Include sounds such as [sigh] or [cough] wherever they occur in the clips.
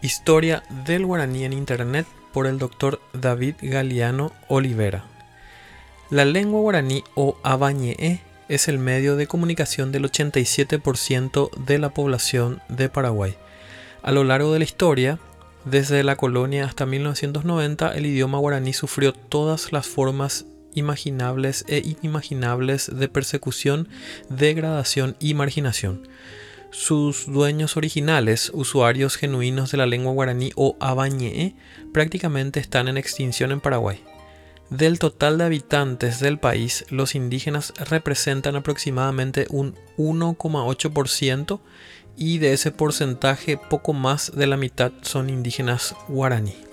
Historia del guaraní en Internet por el doctor David Galeano Olivera. La lengua guaraní o abañe'e es el medio de comunicación del 87% de la población de Paraguay. A lo largo de la historia, desde la colonia hasta 1990, el idioma guaraní sufrió todas las formas imaginables e inimaginables de persecución, degradación y marginación. Sus dueños originales, usuarios genuinos de la lengua guaraní o abañe, prácticamente están en extinción en Paraguay. Del total de habitantes del país, los indígenas representan aproximadamente un 1,8% y de ese porcentaje poco más de la mitad son indígenas guaraní.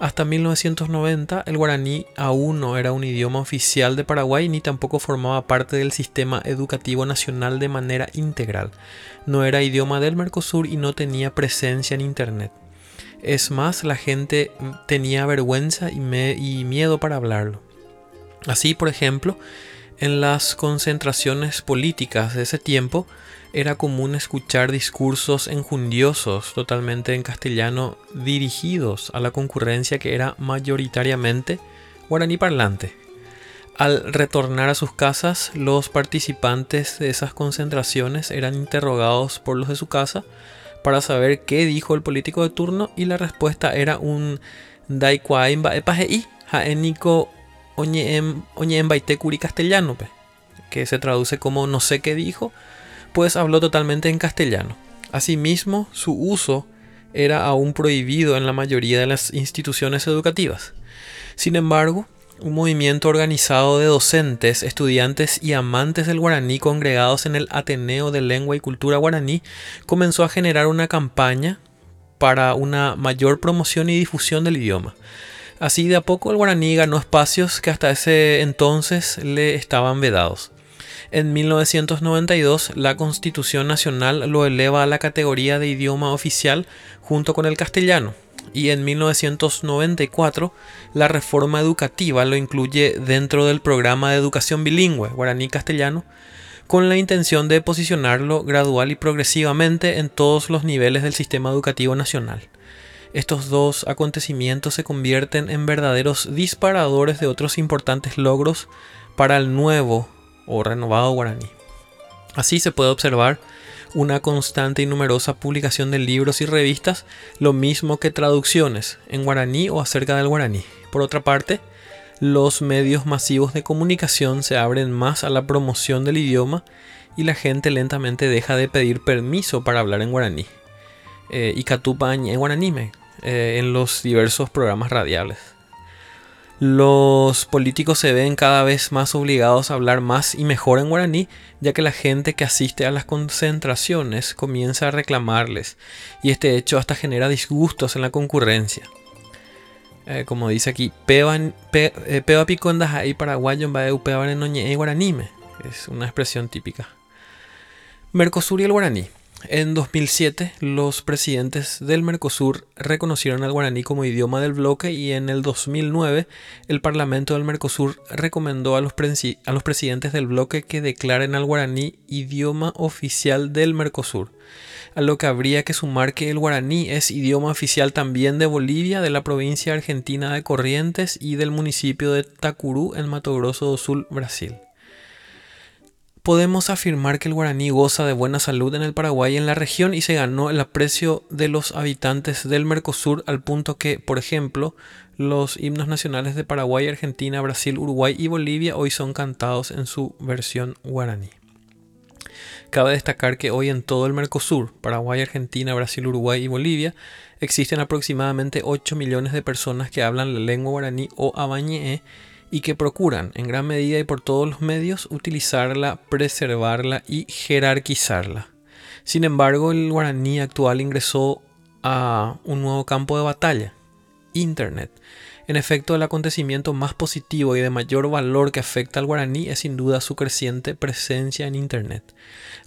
Hasta 1990 el guaraní aún no era un idioma oficial de Paraguay ni tampoco formaba parte del sistema educativo nacional de manera integral. No era idioma del Mercosur y no tenía presencia en Internet. Es más, la gente tenía vergüenza y, y miedo para hablarlo. Así, por ejemplo, en las concentraciones políticas de ese tiempo, era común escuchar discursos enjundiosos totalmente en castellano dirigidos a la concurrencia que era mayoritariamente guaraní parlante. Al retornar a sus casas, los participantes de esas concentraciones eran interrogados por los de su casa para saber qué dijo el político de turno y la respuesta era un jaenico oñeem castellano, que se traduce como no sé qué dijo, pues habló totalmente en castellano. Asimismo, su uso era aún prohibido en la mayoría de las instituciones educativas. Sin embargo, un movimiento organizado de docentes, estudiantes y amantes del guaraní congregados en el Ateneo de Lengua y Cultura Guaraní comenzó a generar una campaña para una mayor promoción y difusión del idioma. Así de a poco el guaraní ganó espacios que hasta ese entonces le estaban vedados. En 1992, la Constitución Nacional lo eleva a la categoría de idioma oficial junto con el castellano. Y en 1994, la reforma educativa lo incluye dentro del programa de educación bilingüe guaraní-castellano, con la intención de posicionarlo gradual y progresivamente en todos los niveles del sistema educativo nacional. Estos dos acontecimientos se convierten en verdaderos disparadores de otros importantes logros para el nuevo o renovado guaraní. Así se puede observar una constante y numerosa publicación de libros y revistas, lo mismo que traducciones en guaraní o acerca del guaraní. Por otra parte, los medios masivos de comunicación se abren más a la promoción del idioma y la gente lentamente deja de pedir permiso para hablar en guaraní. Eh, y en guaraní eh, en los diversos programas radiales los políticos se ven cada vez más obligados a hablar más y mejor en guaraní, ya que la gente que asiste a las concentraciones comienza a reclamarles, y este hecho hasta genera disgustos en la concurrencia. Eh, como dice aquí, peba eh, pico en ahí paraguayo en guaranime, es una expresión típica. Mercosur y el guaraní. En 2007, los presidentes del Mercosur reconocieron al guaraní como idioma del bloque y en el 2009, el Parlamento del Mercosur recomendó a los, a los presidentes del bloque que declaren al guaraní idioma oficial del Mercosur, a lo que habría que sumar que el guaraní es idioma oficial también de Bolivia, de la provincia argentina de Corrientes y del municipio de Tacurú en Mato Grosso do Sul, Brasil podemos afirmar que el guaraní goza de buena salud en el Paraguay y en la región y se ganó el aprecio de los habitantes del Mercosur al punto que, por ejemplo, los himnos nacionales de Paraguay, Argentina, Brasil, Uruguay y Bolivia hoy son cantados en su versión guaraní. Cabe destacar que hoy en todo el Mercosur, Paraguay, Argentina, Brasil, Uruguay y Bolivia, existen aproximadamente 8 millones de personas que hablan la lengua guaraní o abañe'e y que procuran en gran medida y por todos los medios utilizarla, preservarla y jerarquizarla. Sin embargo, el guaraní actual ingresó a un nuevo campo de batalla, Internet. En efecto, el acontecimiento más positivo y de mayor valor que afecta al guaraní es sin duda su creciente presencia en Internet.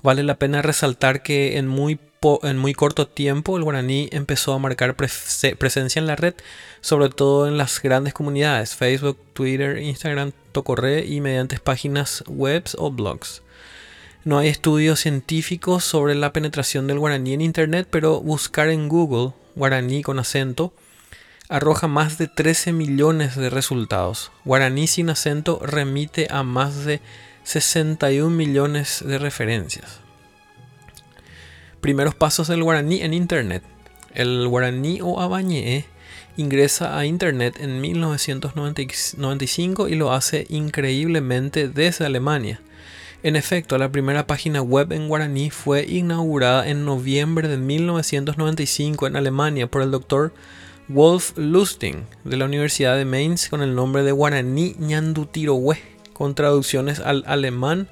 Vale la pena resaltar que en muy en muy corto tiempo el guaraní empezó a marcar presencia en la red, sobre todo en las grandes comunidades, Facebook, Twitter, Instagram, Tocorre y mediante páginas web o blogs. No hay estudios científicos sobre la penetración del guaraní en Internet, pero buscar en Google guaraní con acento, arroja más de 13 millones de resultados. Guaraní sin acento remite a más de 61 millones de referencias. Primeros pasos del guaraní en Internet. El guaraní o abañé ingresa a Internet en 1995 y lo hace increíblemente desde Alemania. En efecto, la primera página web en guaraní fue inaugurada en noviembre de 1995 en Alemania por el doctor Wolf Lusting de la Universidad de Mainz con el nombre de Guaraní Ñandutirohue, con traducciones al alemán,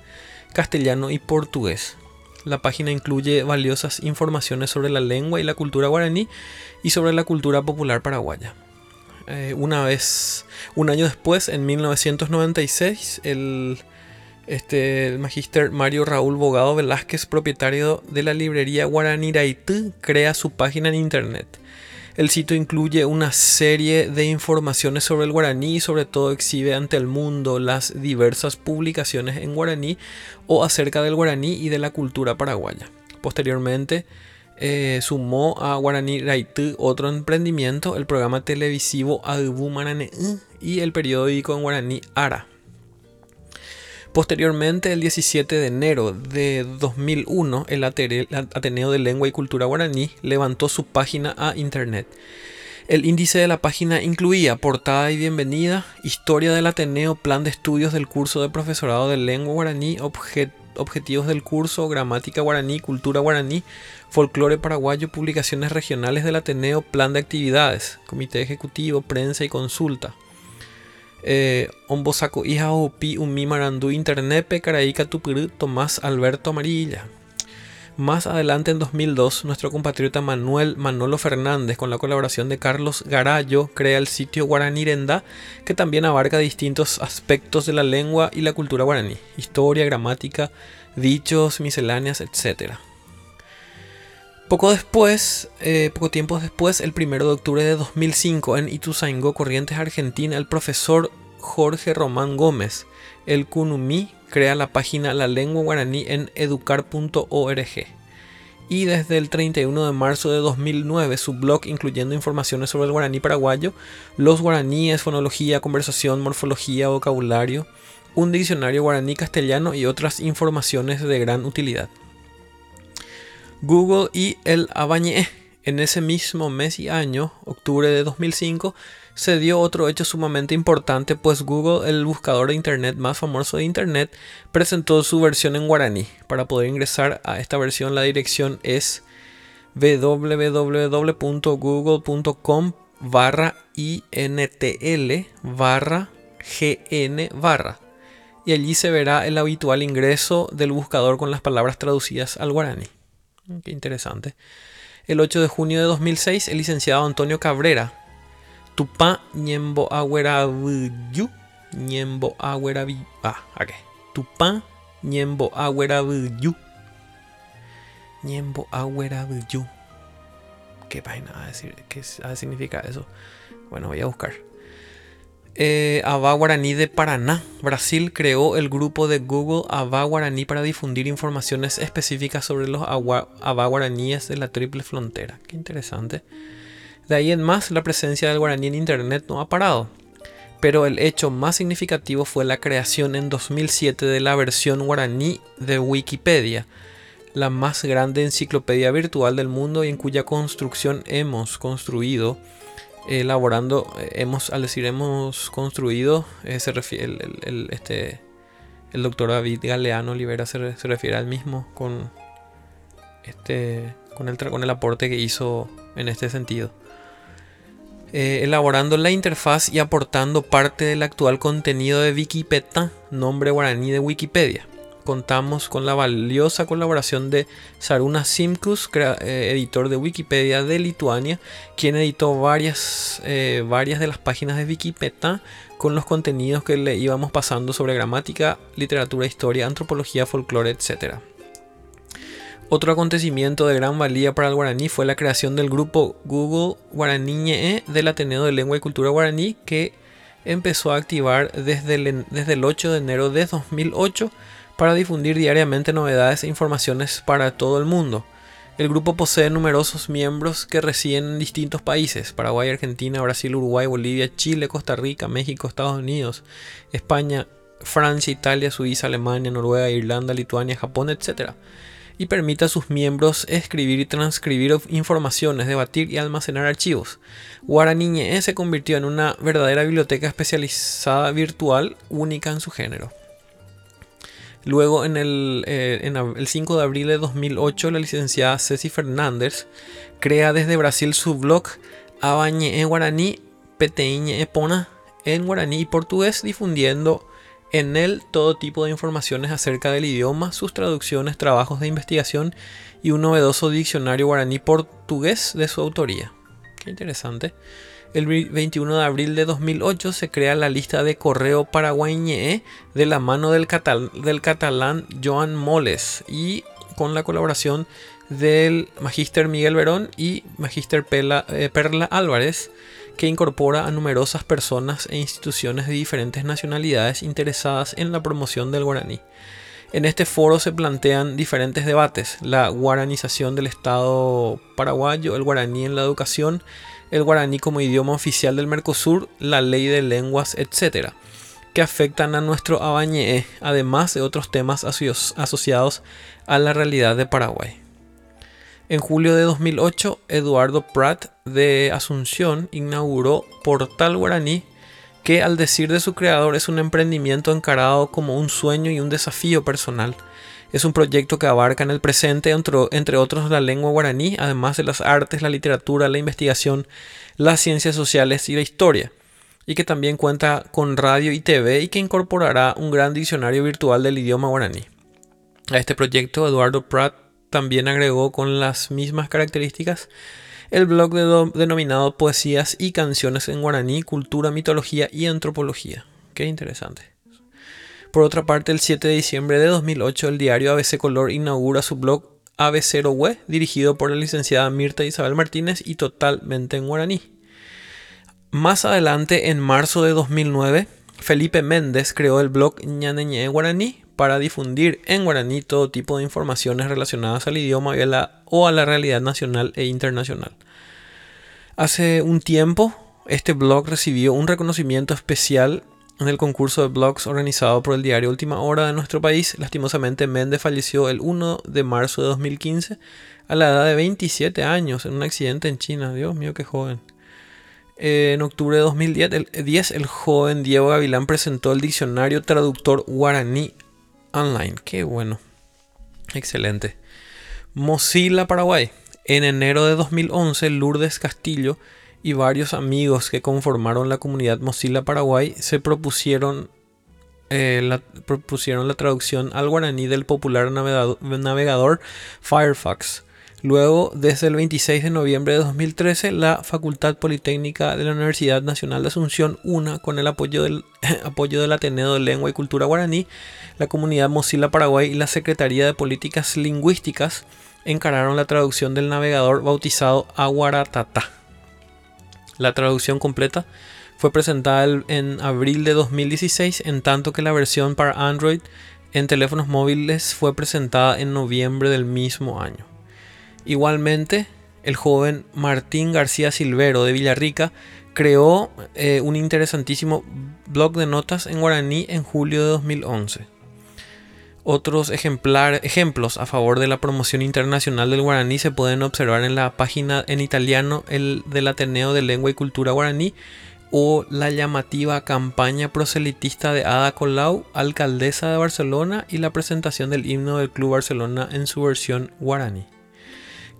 castellano y portugués. La página incluye valiosas informaciones sobre la lengua y la cultura guaraní y sobre la cultura popular paraguaya. Eh, una vez, un año después, en 1996, el este, el magíster Mario Raúl Bogado Velázquez, propietario de la librería Guaraniraitú, crea su página en internet. El sitio incluye una serie de informaciones sobre el guaraní y sobre todo exhibe ante el mundo las diversas publicaciones en guaraní o acerca del guaraní y de la cultura paraguaya. Posteriormente, eh, sumó a Guaraní Raitú otro emprendimiento, el programa televisivo Adubu Marane y el periódico en guaraní Ara. Posteriormente, el 17 de enero de 2001, el Ateneo de Lengua y Cultura Guaraní levantó su página a Internet. El índice de la página incluía portada y bienvenida, historia del Ateneo, plan de estudios del curso de profesorado de lengua guaraní, objetivos del curso, gramática guaraní, cultura guaraní, folclore paraguayo, publicaciones regionales del Ateneo, plan de actividades, comité ejecutivo, prensa y consulta eh, hija Marandu Internepe Alberto Amarilla. Más adelante en 2002, nuestro compatriota Manuel Manolo Fernández, con la colaboración de Carlos Garallo, crea el sitio Guaranirenda, que también abarca distintos aspectos de la lengua y la cultura guaraní, historia, gramática, dichos, misceláneas, etc. Poco después, eh, poco tiempo después, el 1 de octubre de 2005, en Ituzaingó, Corrientes, Argentina, el profesor Jorge Román Gómez, el Kunumi, crea la página La Lengua Guaraní en educar.org. Y desde el 31 de marzo de 2009, su blog incluyendo informaciones sobre el guaraní paraguayo, los guaraníes, fonología, conversación, morfología, vocabulario, un diccionario guaraní castellano y otras informaciones de gran utilidad. Google y el Abañé. En ese mismo mes y año, octubre de 2005, se dio otro hecho sumamente importante, pues Google, el buscador de Internet más famoso de Internet, presentó su versión en guaraní. Para poder ingresar a esta versión, la dirección es www.google.com barra intl barra gn barra y allí se verá el habitual ingreso del buscador con las palabras traducidas al guaraní. Qué interesante. El 8 de junio de 2006, el licenciado Antonio Cabrera, Tupá Ñembo Agüerabuyu, Ñembo Agüerabi, ah, ok. Tupá Ñembo Agüerabuyu, Ñembo Agüerabuyu. ¿Qué vaina a decir? ¿Qué significa eso? Bueno, voy a buscar. Eh, Guaraní de Paraná, Brasil, creó el grupo de Google Aba Guaraní para difundir informaciones específicas sobre los Aba Guaraníes de la Triple Frontera. Qué interesante. De ahí en más, la presencia del guaraní en Internet no ha parado. Pero el hecho más significativo fue la creación en 2007 de la versión guaraní de Wikipedia, la más grande enciclopedia virtual del mundo y en cuya construcción hemos construido elaborando, eh, hemos, al decir hemos construido, eh, se refiere el, este, el doctor David Galeano Olivera se, refiere al mismo con, este, con, el, con el aporte que hizo en este sentido. Eh, elaborando la interfaz y aportando parte del actual contenido de Wikipedia, nombre guaraní de Wikipedia contamos con la valiosa colaboración de Saruna Simkus, eh, editor de Wikipedia de Lituania, quien editó varias, eh, varias de las páginas de Wikipedia con los contenidos que le íbamos pasando sobre gramática, literatura, historia, antropología, folclore, etc. Otro acontecimiento de gran valía para el guaraní fue la creación del grupo Google Guaraníñe del Ateneo de Lengua y Cultura Guaraní que empezó a activar desde el, desde el 8 de enero de 2008 para difundir diariamente novedades e informaciones para todo el mundo. El grupo posee numerosos miembros que residen en distintos países, Paraguay, Argentina, Brasil, Uruguay, Bolivia, Chile, Costa Rica, México, Estados Unidos, España, Francia, Italia, Suiza, Alemania, Noruega, Irlanda, Lituania, Japón, etc. Y permite a sus miembros escribir y transcribir informaciones, debatir y almacenar archivos. Guaraniñe se convirtió en una verdadera biblioteca especializada virtual única en su género. Luego, en el, eh, el, 5 de abril de 2008, la licenciada Ceci Fernández crea desde Brasil su blog Abañe en guaraní, Peteiñe Epona en guaraní y portugués, difundiendo en él todo tipo de informaciones acerca del idioma, sus traducciones, trabajos de investigación y un novedoso diccionario guaraní-portugués de su autoría. Qué interesante. El 21 de abril de 2008 se crea la lista de correo paraguañe de la mano del, del catalán Joan Moles y con la colaboración del magíster Miguel Verón y magíster eh, Perla Álvarez, que incorpora a numerosas personas e instituciones de diferentes nacionalidades interesadas en la promoción del guaraní. En este foro se plantean diferentes debates, la guaranización del Estado paraguayo, el guaraní en la educación, el guaraní como idioma oficial del Mercosur, la ley de lenguas, etc., que afectan a nuestro abañe, además de otros temas asociados a la realidad de Paraguay. En julio de 2008, Eduardo Pratt de Asunción inauguró Portal Guaraní, que al decir de su creador es un emprendimiento encarado como un sueño y un desafío personal es un proyecto que abarca en el presente, entre, otros, la lengua guaraní, además de las artes, la literatura, la investigación, las ciencias sociales y la historia, y que también cuenta con radio y TV y que incorporará un gran diccionario virtual del idioma guaraní. A este proyecto, Eduardo Pratt también agregó con las mismas características el blog denominado Poesías y Canciones en Guaraní, Cultura, Mitología y Antropología. Qué interesante. Por otra parte, el 7 de diciembre de 2008, el diario ABC Color inaugura su blog ABC0 Web, dirigido por la licenciada Mirta Isabel Martínez y totalmente en guaraní. Más adelante, en marzo de 2009, Felipe Méndez creó el blog Ñaneñe Guaraní para difundir en guaraní todo tipo de informaciones relacionadas al idioma o a la realidad nacional e internacional. Hace un tiempo, este blog recibió un reconocimiento especial en el concurso de blogs organizado por el diario Última Hora de nuestro país. Lastimosamente, Méndez falleció el 1 de marzo de 2015 a la edad de 27 años en un accidente en China. Dios mío, qué joven. Eh, en octubre de 2010, el, 10, el joven Diego Gavilán presentó el diccionario traductor guaraní online. Qué bueno. Excelente. Mozilla Paraguay. En enero de 2011, Lourdes Castillo y varios amigos que conformaron la comunidad Mozilla Paraguay se propusieron, eh, la, propusieron la traducción al guaraní del popular navegador, Firefox. Luego, desde el 26 de noviembre de 2013, la Facultad Politécnica de la Universidad Nacional de Asunción, una con el apoyo del, [laughs] apoyo del Ateneo de Lengua y Cultura Guaraní, la comunidad Mozilla Paraguay y la Secretaría de Políticas Lingüísticas encararon la traducción del navegador bautizado Aguaratata. La traducción completa fue presentada en abril de 2016, en tanto que la versión para Android en teléfonos móviles fue presentada en noviembre del mismo año. Igualmente, el joven Martín García Silvero de Villarrica creó eh, un interesantísimo blog de notas en guaraní en julio de 2011. Otros ejemplos a favor de la promoción internacional del guaraní se pueden observar en la página en italiano el del Ateneo de Lengua y Cultura Guaraní o la llamativa campaña proselitista de Ada Colau, alcaldesa de Barcelona, y la presentación del himno del Club Barcelona en su versión guaraní.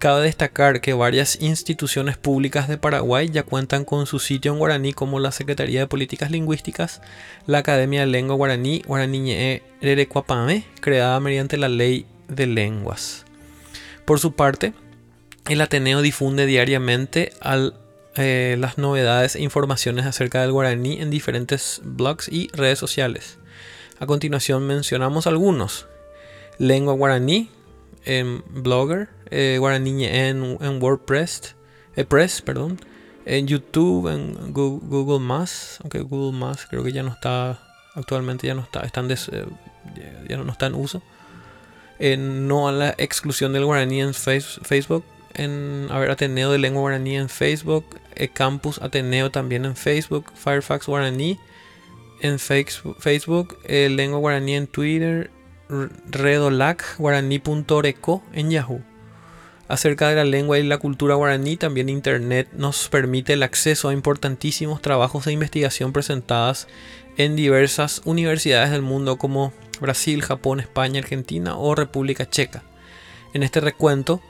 Cabe destacar que varias instituciones públicas de Paraguay ya cuentan con su sitio en guaraní como la Secretaría de Políticas Lingüísticas, la Academia de Lengua Guaraní, Guaraní Erecuapame, creada mediante la Ley de Lenguas. Por su parte, el Ateneo difunde diariamente eh, las novedades e informaciones acerca del guaraní en diferentes blogs y redes sociales. A continuación mencionamos algunos. Lengua Guaraní, en Blogger, eh, Guaraní en, en WordPress, eh, Press, perdón, en YouTube, en Google, Google aunque Google Más creo que ya no está, actualmente ya no está, están eh, ya no está en uso. no a la exclusión del guaraní en Facebook, en a ver, Ateneo de Lengua Guaraní en Facebook, Campus Ateneo también en Facebook, Firefox Guaraní en Facebook, Lengua Guaraní en Twitter, Redolac Guaraní.oreco en Yahoo acerca de la lengua y la cultura guaraní, también Internet nos permite el acceso a importantísimos trabajos de investigación presentadas en diversas universidades del mundo como Brasil, Japón, España, Argentina o República Checa. En este recuento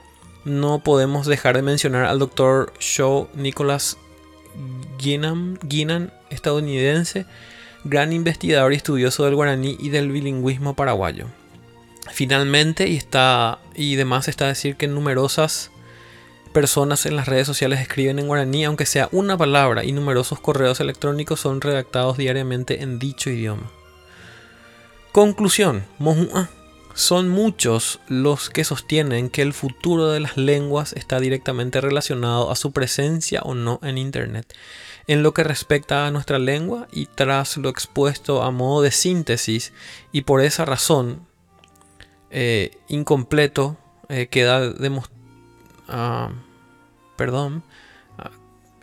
no podemos dejar de mencionar al doctor Shaw Nicholas Guinan, estadounidense, gran investigador y estudioso del guaraní y del bilingüismo paraguayo. Finalmente, y, está, y demás está decir que numerosas personas en las redes sociales escriben en guaraní, aunque sea una palabra, y numerosos correos electrónicos son redactados diariamente en dicho idioma. Conclusión. Son muchos los que sostienen que el futuro de las lenguas está directamente relacionado a su presencia o no en Internet. En lo que respecta a nuestra lengua y tras lo expuesto a modo de síntesis, y por esa razón eh, incompleto eh, queda demostrado. Ah, perdón. Ah,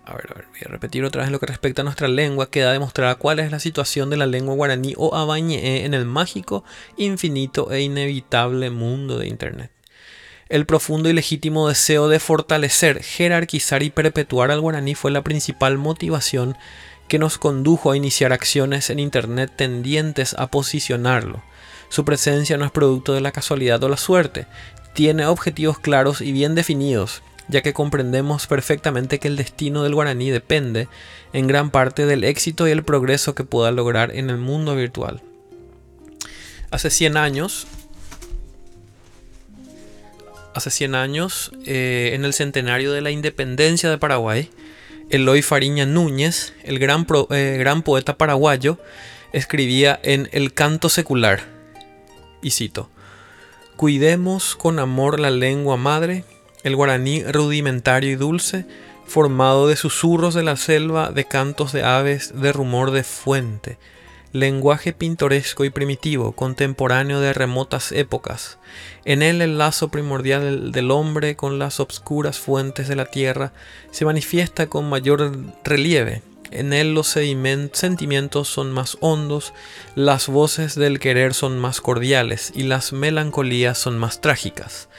a ver, a ver, voy a repetir otra vez lo que respecta a nuestra lengua. Queda demostrada cuál es la situación de la lengua guaraní o abañe en el mágico, infinito e inevitable mundo de Internet. El profundo y legítimo deseo de fortalecer, jerarquizar y perpetuar al guaraní fue la principal motivación que nos condujo a iniciar acciones en Internet tendientes a posicionarlo su presencia no es producto de la casualidad o la suerte, tiene objetivos claros y bien definidos, ya que comprendemos perfectamente que el destino del guaraní depende en gran parte del éxito y el progreso que pueda lograr en el mundo virtual. Hace 100 años, hace 100 años, eh, en el centenario de la independencia de Paraguay, Eloy Fariña Núñez, el gran, eh, gran poeta paraguayo, escribía en El canto secular, y cito, Cuidemos con amor la lengua madre, el guaraní rudimentario y dulce, formado de susurros de la selva, de cantos de aves, de rumor de fuente, lenguaje pintoresco y primitivo, contemporáneo de remotas épocas. En él el lazo primordial del hombre con las obscuras fuentes de la tierra se manifiesta con mayor relieve, en él los sentimientos son más hondos, las voces del querer son más cordiales y las melancolías son más trágicas.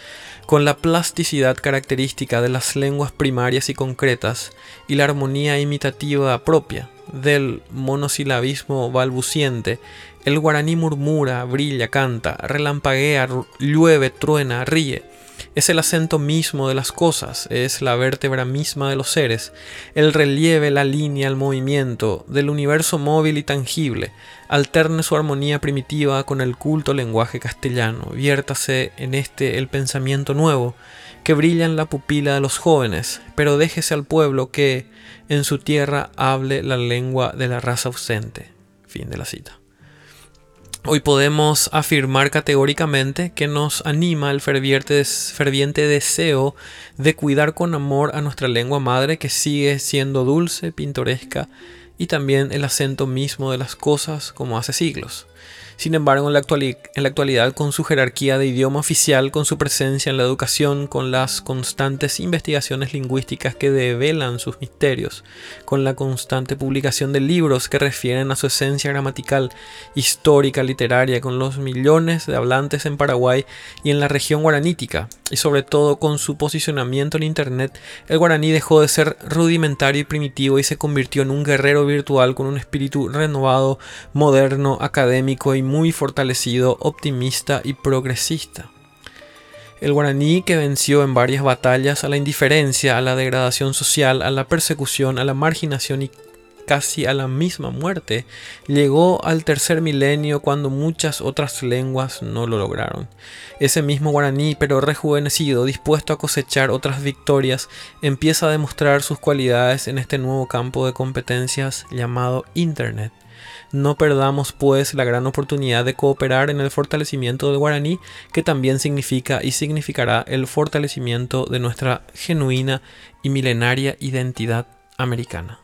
Con la plasticidad característica de las lenguas primarias y concretas y la armonía imitativa propia del monosilabismo balbuciente, el guaraní murmura, brilla, canta, relampaguea, llueve, truena, ríe es el acento mismo de las cosas, es la vértebra misma de los seres, el relieve, la línea, el movimiento del universo móvil y tangible. Alterne su armonía primitiva con el culto lenguaje castellano. Viértase en este el pensamiento nuevo que brilla en la pupila de los jóvenes, pero déjese al pueblo que en su tierra hable la lengua de la raza ausente. Fin de la cita. Hoy podemos afirmar categóricamente que nos anima el ferviente, deseo de cuidar con amor a nuestra lengua madre que sigue siendo dulce, pintoresca y también el acento mismo de las cosas como hace siglos. Sin embargo, en la, actualidad, con su jerarquía de idioma oficial, con su presencia en la educación, con las constantes investigaciones lingüísticas que develan sus misterios, con la constante publicación de libros que refieren a su esencia gramatical, histórica, literaria, con los millones de hablantes en Paraguay y en la región guaranítica, y sobre todo con su posicionamiento en Internet, el guaraní dejó de ser rudimentario y primitivo y se convirtió en un guerrero virtual con un espíritu renovado, moderno, académico y muy fortalecido, optimista y progresista. El guaraní que venció en varias batallas a la indiferencia, a la degradación social, a la persecución, a la marginación y casi a la misma muerte, llegó al tercer milenio cuando muchas otras lenguas no lo lograron. Ese mismo guaraní, pero rejuvenecido, dispuesto a cosechar otras victorias, empieza a demostrar sus cualidades en este nuevo campo de competencias llamado Internet. No perdamos pues la gran oportunidad de cooperar en el fortalecimiento del guaraní, que también significa y significará el fortalecimiento de nuestra genuina y milenaria identidad americana.